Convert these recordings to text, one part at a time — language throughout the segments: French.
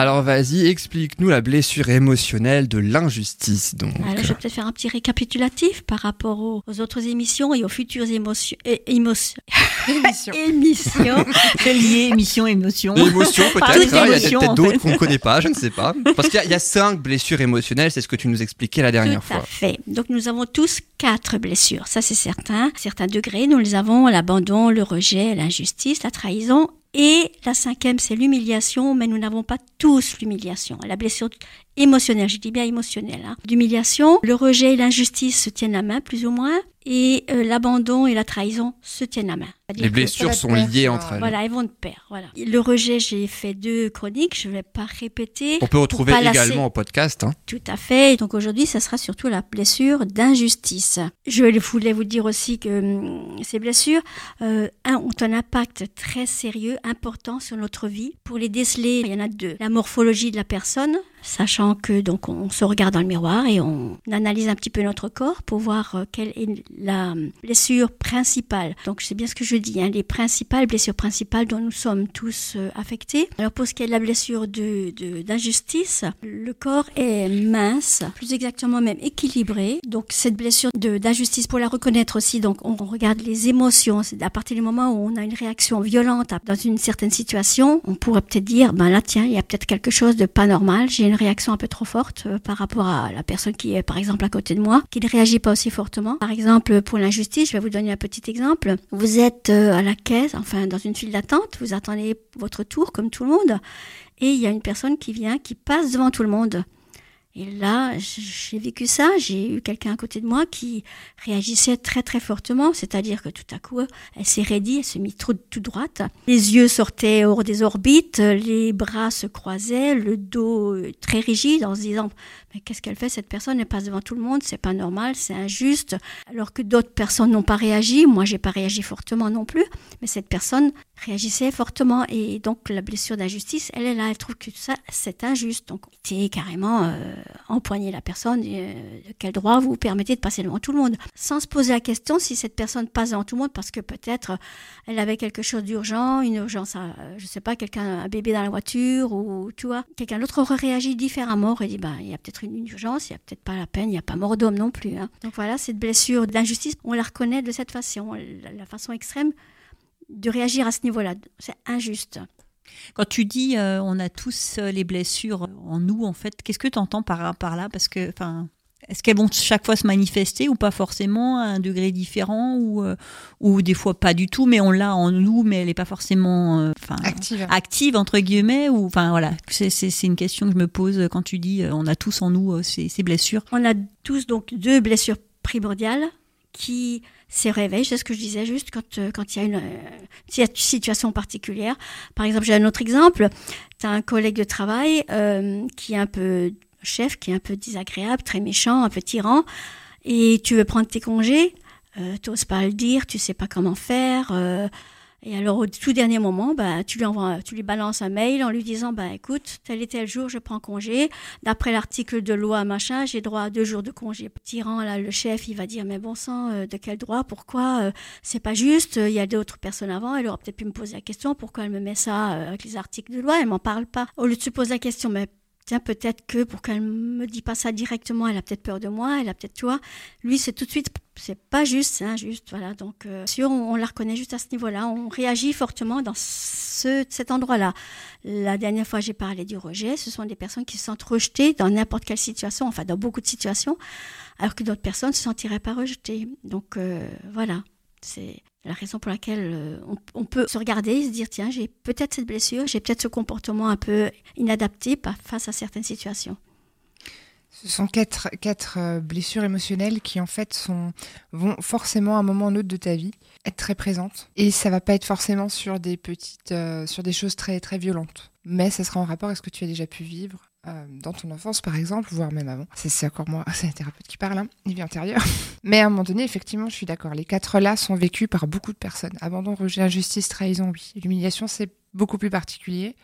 Alors vas-y, explique-nous la blessure émotionnelle de l'injustice. Donc. Alors, je vais peut-être faire un petit récapitulatif par rapport aux, aux autres émissions et aux futures émotions. é- émotions. Émission. émissions. C'est lié, émotion, émotion. Émotion peut-être, hein, il y a émotion, peut-être d'autres fait. qu'on ne connaît pas, je ne sais pas. Parce qu'il y, a- il y a cinq blessures émotionnelles, c'est ce que tu nous expliquais la dernière Tout à fois. fait. Donc nous avons tous quatre blessures, ça c'est certain. Certains degrés, nous les avons l'abandon, le rejet, l'injustice, la trahison. Et la cinquième, c'est l'humiliation, mais nous n'avons pas tous l'humiliation. La blessure émotionnelle, je dis bien émotionnelle, hein. l'humiliation, le rejet et l'injustice se tiennent la main, plus ou moins, et euh, l'abandon et la trahison se tiennent la main. Les blessures sont liées entre elles. Voilà, elles vont de pair. Voilà. Le rejet, j'ai fait deux chroniques, je ne vais pas répéter. On peut retrouver également au podcast. hein. Tout à fait. Donc aujourd'hui, ça sera surtout la blessure d'injustice. Je voulais vous dire aussi que hum, ces blessures euh, un, ont un impact très sérieux, important sur notre vie. Pour les déceler, il y en a deux. La morphologie de la personne, sachant que donc on se regarde dans le miroir et on analyse un petit peu notre corps pour voir euh, quelle est la blessure principale. Donc c'est bien ce que je dis, hein, les principales blessures principales dont nous sommes tous euh, affectés. Alors pour ce qui est de la blessure de de- d'injustice, le corps est mince, plus exactement même équilibré. Donc cette blessure de d'injustice, pour la reconnaître aussi, donc on regarde les émotions. C'est à partir du moment où on a une réaction violente dans une certaine situation, on pourrait peut-être dire, ben là tiens, il y a peut-être quelque chose de pas normal. Réaction un peu trop forte euh, par rapport à la personne qui est par exemple à côté de moi, qui ne réagit pas aussi fortement. Par exemple, pour l'injustice, je vais vous donner un petit exemple. Vous êtes euh, à la caisse, enfin dans une file d'attente, vous attendez votre tour comme tout le monde, et il y a une personne qui vient, qui passe devant tout le monde. Et là, j'ai vécu ça. J'ai eu quelqu'un à côté de moi qui réagissait très très fortement, c'est-à-dire que tout à coup, elle s'est raidie, elle s'est mise tout, tout droite. Les yeux sortaient hors des orbites, les bras se croisaient, le dos euh, très rigide, en se disant mais qu'est-ce qu'elle fait cette personne? Elle passe devant tout le monde, c'est pas normal, c'est injuste. Alors que d'autres personnes n'ont pas réagi, moi j'ai pas réagi fortement non plus, mais cette personne réagissait fortement et donc la blessure d'injustice, elle est là, elle trouve que ça c'est injuste. Donc était carrément euh, empoigner la personne, euh, quel droit vous permettez de passer devant tout le monde, sans se poser la question si cette personne passe devant tout le monde parce que peut-être euh, elle avait quelque chose d'urgent, une urgence, à, euh, je sais pas, quelqu'un, un bébé dans la voiture ou tu vois, quelqu'un d'autre aurait réagi différemment, aurait dit ben il y a peut-être une, urgence, il y a peut-être pas la peine, il n'y a pas mort d'homme non plus. hein. Donc voilà, cette blessure d'injustice, on la reconnaît de cette façon, la façon extrême de réagir à ce niveau-là, c'est injuste. Quand tu dis euh, on a tous euh, les blessures en nous, en fait, qu'est-ce que tu entends par, par là? Parce que, enfin, est-ce qu'elles vont chaque fois se manifester ou pas forcément à un degré différent ou, euh, ou des fois pas du tout, mais on l'a en nous, mais elle n'est pas forcément euh, enfin, Active. active entre guillemets ou enfin voilà, c'est, une question que je me pose quand tu dis euh, on a tous en nous euh, ces, ces blessures. On a tous donc deux blessures primordiales qui se réveillent, c'est ce que je disais juste quand euh, quand il y a une, euh, y a une situation particulière. Par exemple, j'ai un autre exemple. Tu as un collègue de travail euh, qui est un peu chef, qui est un peu désagréable, très méchant, un peu tyran, et tu veux prendre tes congés, euh, tu n'oses pas le dire, tu sais pas comment faire. Et alors au tout dernier moment, bah, tu lui envoies, tu lui balances un mail en lui disant, bah écoute, tel et tel jour, je prends congé. D'après l'article de loi machin, j'ai droit à deux jours de congé. Tyran là, le chef, il va dire, mais bon sang, euh, de quel droit, pourquoi, euh, c'est pas juste. Il y a d'autres personnes avant, elle aurait peut-être pu me poser la question, pourquoi elle me met ça euh, avec les articles de loi, elle m'en parle pas. Au lieu de se poser la question, mais tiens, peut-être que pour qu'elle me dit pas ça directement, elle a peut-être peur de moi, elle a peut-être, tu vois. Lui, c'est tout de suite, c'est pas juste, c'est injuste, voilà. Donc, euh, si on, on la reconnaît juste à ce niveau-là, on réagit fortement dans ce, cet endroit-là. La dernière fois, j'ai parlé du rejet. Ce sont des personnes qui se sentent rejetées dans n'importe quelle situation, enfin, dans beaucoup de situations, alors que d'autres personnes se sentiraient pas rejetées. Donc, euh, voilà. C'est la raison pour laquelle euh, on, peut se regarder et se dire tiens, j'ai peut-être cette blessure, j'ai peut-être ce comportement un peu inadapté face à certaines situations. Ce sont quatre, euh, blessures émotionnelles qui en fait sont, vont forcément à un moment ou autre de ta vie être très présentes. Et ça va pas être forcément sur des petites, euh, sur des choses très très violentes. Mais ça sera en rapport avec ce que tu as déjà pu vivre euh, dans ton enfance par exemple, voire même avant. C'est encore moi, c'est un thérapeute qui parle, hein, vie antérieure. Mais à un moment donné, effectivement, je suis d'accord. Les quatre là sont vécus par beaucoup de personnes. Abandon, rejet, injustice, trahison, oui. L'humiliation, c'est beaucoup plus particulier,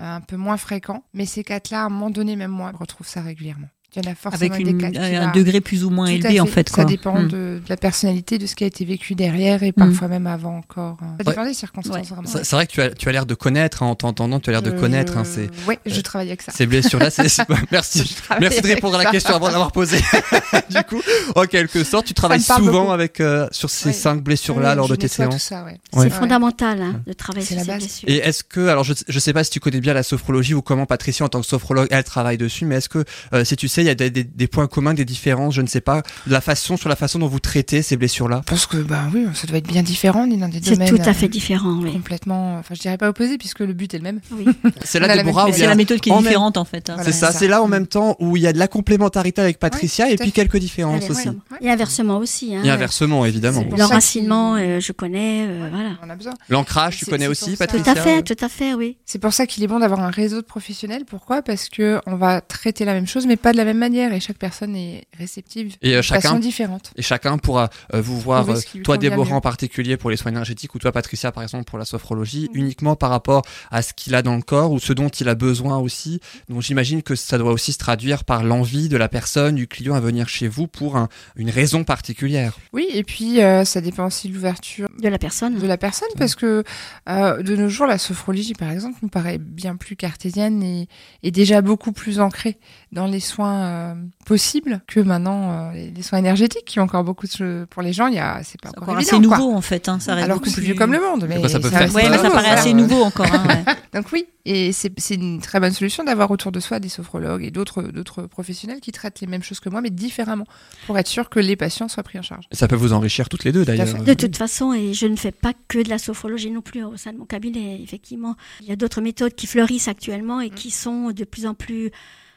euh, un peu moins fréquent. Mais ces quatre-là, à un moment donné, même moi, je retrouve ça régulièrement. Il y en a forcément Avec des une- cas un va- degré plus ou moins élevé, en fait. Ça dépend Mm. de, de la personnalité, de ce qui a été vécu derrière et Mm. parfois même avant encore. euh, Ça dépend des circonstances Ouais. vraiment. C'est vrai que tu as, tu as l'air de connaître, hein, en t'entendant, tu as l'air de Je- connaître hein, ces, Ouais, je travaille avec ça. ces blessures-là. C'est- c'est- Merci. Merci de répondre à la question avant d'avoir posé. du coup, en quelque sorte, tu travailles souvent avec euh, sur ces Ouais. cinq blessures-là Ouais, lors de tes séances. C'est fondamental hein, de travailler sur ces blessures. Et est-ce que, alors je ne sais pas si tu connais bien la sophrologie ou comment Patricia en tant que sophrologue elle travaille dessus, mais est-ce que euh, si tu sais il y a des, des- des points communs, des différences, je ne sais pas, la façon sur la façon dont vous traitez ces blessures-là Je pense que bah oui, ça doit être bien différent. On dans des C'est domaines tout à euh, fait différent, oui. complètement. Enfin, je dirais pas opposés puisque le but est le même. oui. C'est là Déborah C'est la méthode qui est en même- différente, en fait. hein. Voilà, c'est ça, c'est c'est là en même temps où il y a de la complémentarité avec Patricia et puis fait. quelques différences aussi. Et inversement aussi. Hein, Et inversement évidemment. C'est L'enracinement, euh, je connais, euh, voilà. On a besoin. L'ancrage, tu C'est- connais c'est aussi ça. Tout Patricia à fait, tout à fait, oui. C'est pour ça qu'il est bon d'avoir un réseau de professionnels. Pourquoi? Parce que on va traiter la même chose, mais pas de la même manière, et chaque personne est réceptive Et euh, de chacun façon différente. Et chacun pourra euh, vous voir, euh, toi Déborah mieux. en particulier pour les soins énergétiques ou toi Patricia par exemple pour la sophrologie, Mhm. uniquement par rapport à ce qu'il a dans le corps ou ce dont il a besoin aussi. Donc j'imagine que ça doit aussi se traduire par l'envie de la personne, du client à venir chez vous pour un- une raison particulière. Oui, et puis euh, ça dépend aussi de l'ouverture De la personne. de la personne, parce que euh, de nos jours, la sophrologie, par exemple, nous paraît bien plus cartésienne et, et déjà beaucoup plus ancrée dans les soins euh, possibles que maintenant euh, les, les soins énergétiques, qui ont encore beaucoup de choses pour les gens. Il y a, c'est pas encore, encore évident, assez quoi. nouveau, en fait. hein, Ça reste Alors que beaucoup c'est vieux comme le monde. Mais quoi ça peut c'est faire, assez Ouais, mais ça nouveau, paraît assez nouveau encore. hein, ouais. Donc oui, et c'est c'est une très bonne solution d'avoir autour de soi des sophrologues et d'autres d'autres professionnels qui traitent les mêmes choses que moi, mais différemment, pour être sûr que les patients soient pris en charge. Et ça peut vous enrichir toutes les deux d'ailleurs. De toute façon, et je ne fais pas que de la sophrologie non plus au sein de mon cabinet. Effectivement, il y a d'autres méthodes qui fleurissent actuellement et qui sont de plus en plus,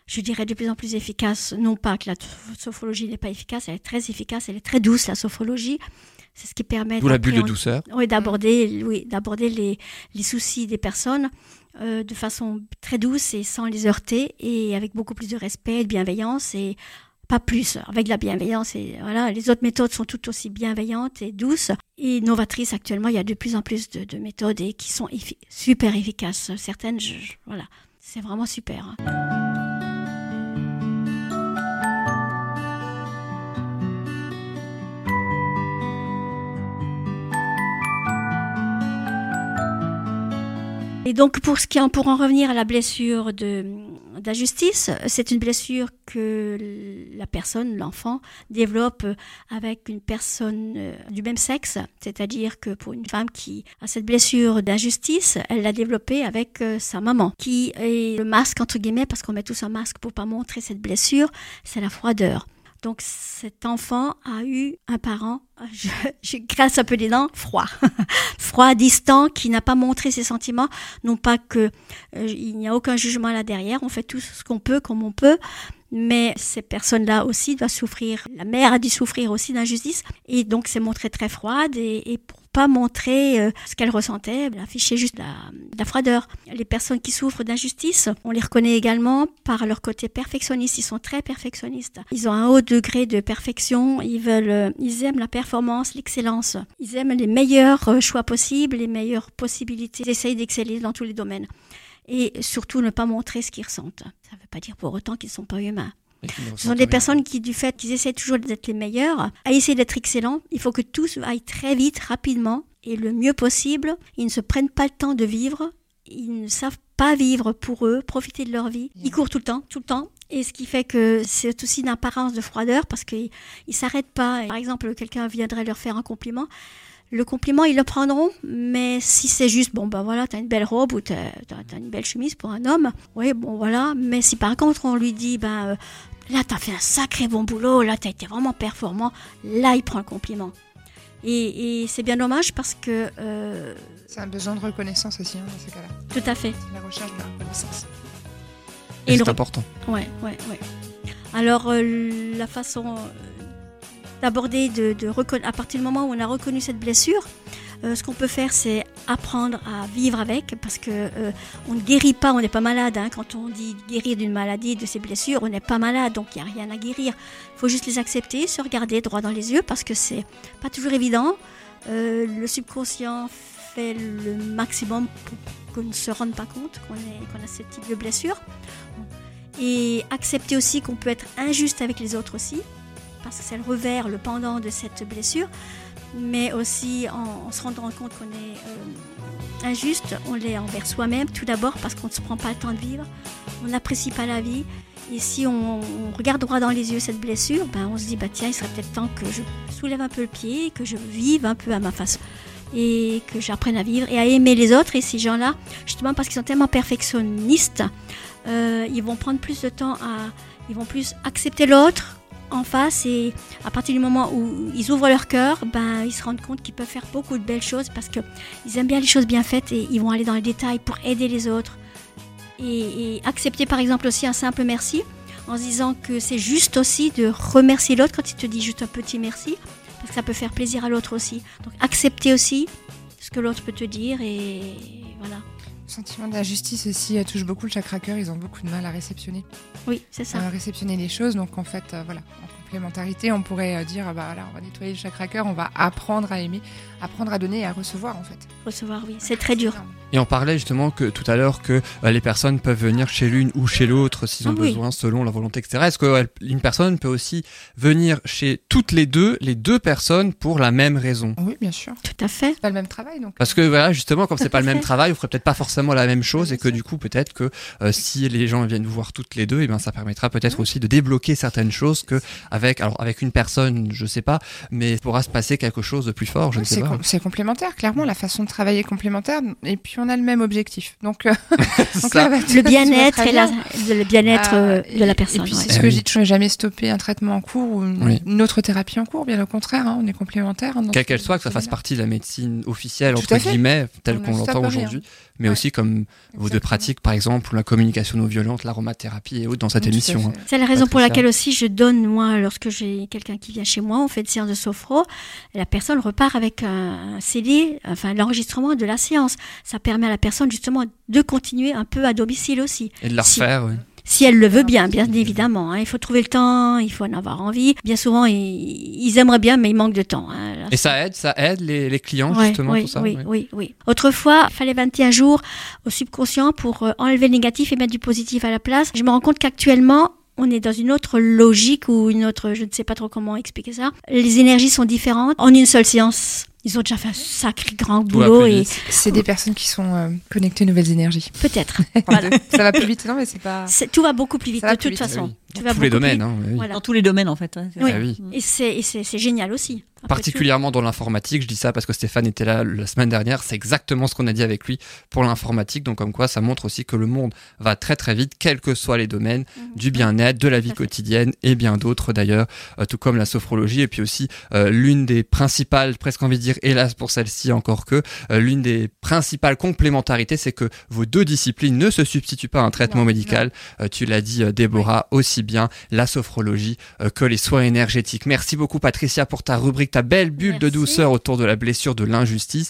je dirais, de plus en plus efficaces. Non pas que la sophrologie n'est pas efficace, elle est très efficace, elle est très douce, la sophrologie. C'est ce qui permet D'où la bulle de d'appréhender- douceur. Oui, d'aborder, oui, d'aborder les, les soucis des personnes euh, de façon très douce et sans les heurter et avec beaucoup plus de respect, de bienveillance et pas plus, avec de la bienveillance et voilà. Les autres méthodes sont tout aussi bienveillantes et douces et novatrices. Actuellement, il y a de plus en plus de, de méthodes et qui sont effi- super efficaces. Certaines, je- je- voilà, c'est vraiment super. hein. Et donc, pour, ce qui en, pour en revenir à la blessure de d'injustice, c'est une blessure que la personne, l'enfant, développe avec une personne euh, du même sexe. C'est-à-dire que pour une femme qui a cette blessure d'injustice, elle l'a développée avec euh, sa maman, qui est le masque, entre guillemets, parce qu'on met tous un masque pour pas montrer cette blessure, c'est la froideur. Donc cet enfant a eu un parent, je, je grasse un peu les dents, froid, froid, distant, qui n'a pas montré ses sentiments. Non pas que euh, il n'y a aucun jugement là derrière, on fait tout ce qu'on peut comme on peut, mais ces personnes-là aussi doivent souffrir. La mère a dû souffrir aussi d'injustice et donc s'est montrée très froide et, et pour pas montrer euh, ce qu'elle ressentait, elle affichait juste la, la froideur. Les personnes qui souffrent d'injustice, on les reconnaît également par leur côté perfectionniste. Ils sont très perfectionnistes. Ils ont un haut degré de perfection. Ils veulent, euh, ils aiment la performance, l'excellence. Ils aiment les meilleurs euh, choix possibles, les meilleures possibilités. Ils essayent d'exceller dans tous les domaines. Et surtout ne pas montrer ce qu'ils ressentent. Ça ne veut pas dire pour autant qu'ils ne sont pas humains. Ce sont des personnes qui, du fait qu'ils essaient toujours d'être les meilleurs, à essayer d'être excellents, il faut que tout aille très vite, rapidement et le mieux possible. Ils ne se prennent pas le temps de vivre. Ils ne savent pas vivre pour eux, profiter de leur vie. Ils courent tout le temps, tout le temps. Et ce qui fait que c'est aussi une apparence de froideur parce qu'ils ne s'arrêtent pas. Par exemple, quelqu'un viendrait leur faire un compliment. Le compliment, ils le prendront, mais si c'est juste, bon, ben voilà, t'as une belle robe ou t'as as, une belle chemise pour un homme, oui, bon, voilà. Mais si par contre on lui dit, ben euh, là, t'as fait un sacré bon boulot, là, t'as été vraiment performant, là, il prend le compliment. Et, et c'est bien dommage parce que. Euh, c'est un besoin de reconnaissance aussi, hein, dans ces cas-là. Tout à fait. C'est la recherche de la reconnaissance. Et c'est important. Ouais, ouais, ouais. Alors, euh, la façon d'aborder, de, de à partir du moment où on a reconnu cette blessure, euh, ce qu'on peut faire, c'est apprendre à vivre avec, parce que euh, on ne guérit pas, on n'est pas malade. Hein. Quand on dit guérir d'une maladie, de ses blessures, on n'est pas malade, donc il n'y a rien à guérir. Il faut juste les accepter, se regarder droit dans les yeux, parce que c'est pas toujours évident. Euh, le subconscient fait le maximum pour qu'on ne se rende pas compte qu'on qu a ce type de blessure. Et accepter aussi qu'on peut être injuste avec les autres aussi, c'est le revers, le pendant de cette blessure, mais aussi en, se rendant compte qu'on est euh, injuste, on l'est envers soi-même tout d'abord parce qu'on ne se prend pas le temps de vivre, on n'apprécie pas la vie. Et si on, regarde droit dans les yeux cette blessure, ben on se dit bah tiens, il serait peut-être temps que je soulève un peu le pied, que je vive un peu à ma façon et que j'apprenne à vivre et à aimer les autres. Et ces gens-là, justement parce qu'ils sont tellement perfectionnistes, euh, ils vont prendre plus de temps à, ils vont plus accepter l'autre en face et à partir du moment où ils ouvrent leur cœur, ben ils se rendent compte qu'ils peuvent faire beaucoup de belles choses parce que ils aiment bien les choses bien faites et ils vont aller dans les détails pour aider les autres et, et accepter par exemple aussi un simple merci en se disant que c'est juste aussi de remercier l'autre quand il te dit juste un petit merci parce que ça peut faire plaisir à l'autre aussi. Donc accepter aussi ce que l'autre peut te dire et voilà. Le sentiment d'injustice aussi touche beaucoup le chakra cœur, ils ont beaucoup de mal à réceptionner. Oui, c'est ça. À réceptionner les choses, donc en fait, euh, voilà, complémentarité, on pourrait euh, dire, bah voilà, on va nettoyer le chakra cœur, on va apprendre à aimer, apprendre à donner et à recevoir en fait. Recevoir, oui, c'est très dur. Et on parlait justement que tout à l'heure que euh, les personnes peuvent venir chez l'une ou chez l'autre s'ils ont ah besoin selon la volonté, etc. Est-ce qu'une personne peut aussi venir chez toutes les deux, les deux personnes pour la même raison? Oui, bien sûr. Tout à fait. Pas le même travail donc. Parce que voilà, justement, comme c'est pas le même travail, on ferait peut-être pas forcément la même chose et que du coup, peut-être que euh, si les gens viennent vous voir toutes les deux, et eh ben ça permettra peut-être aussi de débloquer certaines choses que avec alors avec une personne, je sais pas, mais il pourra se passer quelque chose de plus fort, je ne sais pas. c'est complémentaire, clairement, la façon de travailler est complémentaire et puis on a le même objectif. Donc, euh, le bien-être et le bien-être euh, de la personne. Et puis c'est ce que je dis, je jamais stopper un traitement en cours ou une, autre thérapie en cours. Bien au contraire, hein, on est complémentaires. Hein, Quelle qu'elle soit, que ça fasse partie de la médecine officielle entre guillemets, telle qu'on l'entend aujourd'hui mais aussi comme vos deux pratiques, par exemple, la communication non violente, l'aromathérapie et autres dans cette émission. Hein. C'est la raison pour laquelle aussi je donne, moi, lorsque j'ai quelqu'un qui vient chez moi, on fait une séance de sophro, la personne repart avec un CD, enfin l'enregistrement de la séance. Ça permet à la personne justement de continuer un peu à domicile aussi. Et de la refaire, oui si elle le veut bien, bien évidemment. Hein. Il faut trouver le temps, il faut en avoir envie. Bien souvent, ils, aimeraient bien, mais il manque de temps. Hein. Et ça aide, ça aide les, clients justement oui, tout ça. Oui, oui, oui. Autrefois, il fallait 21 jours au subconscient pour euh, enlever le négatif et mettre du positif à la place. Je me rends compte qu'actuellement, on est dans une autre logique ou une autre, je ne sais pas trop comment expliquer ça. Les énergies sont différentes en une seule séance ils ont déjà fait un sacré grand boulot. Et... C'est des personnes qui sont euh, connectées aux nouvelles énergies. Peut-être. ça va plus vite, non, mais c'est pas. Tout va beaucoup plus vite, de toute façon. Dans tous les domaines. Hein, Dans tous les domaines, en fait. Oui. Ah et c'est génial aussi. Particulièrement dans l'informatique, je dis ça parce que Stéphane était là la semaine dernière, c'est exactement ce qu'on a dit avec lui pour l'informatique, donc comme quoi ça montre aussi que le monde va très très vite, quels que soient les domaines, mhm. du bien-être, de la vie quotidienne et bien d'autres d'ailleurs, euh, tout comme la sophrologie et puis aussi euh, l'une des principales, presque envie de dire hélas pour celle-ci encore que, euh, l'une des principales complémentarités c'est que vos deux disciplines ne se substituent pas à un traitement médical, tu l'as dit Déborah, aussi bien la sophrologie que les soins énergétiques. Merci beaucoup Patricia pour ta rubrique ta belle bulle de douceur autour de la blessure de l'injustice.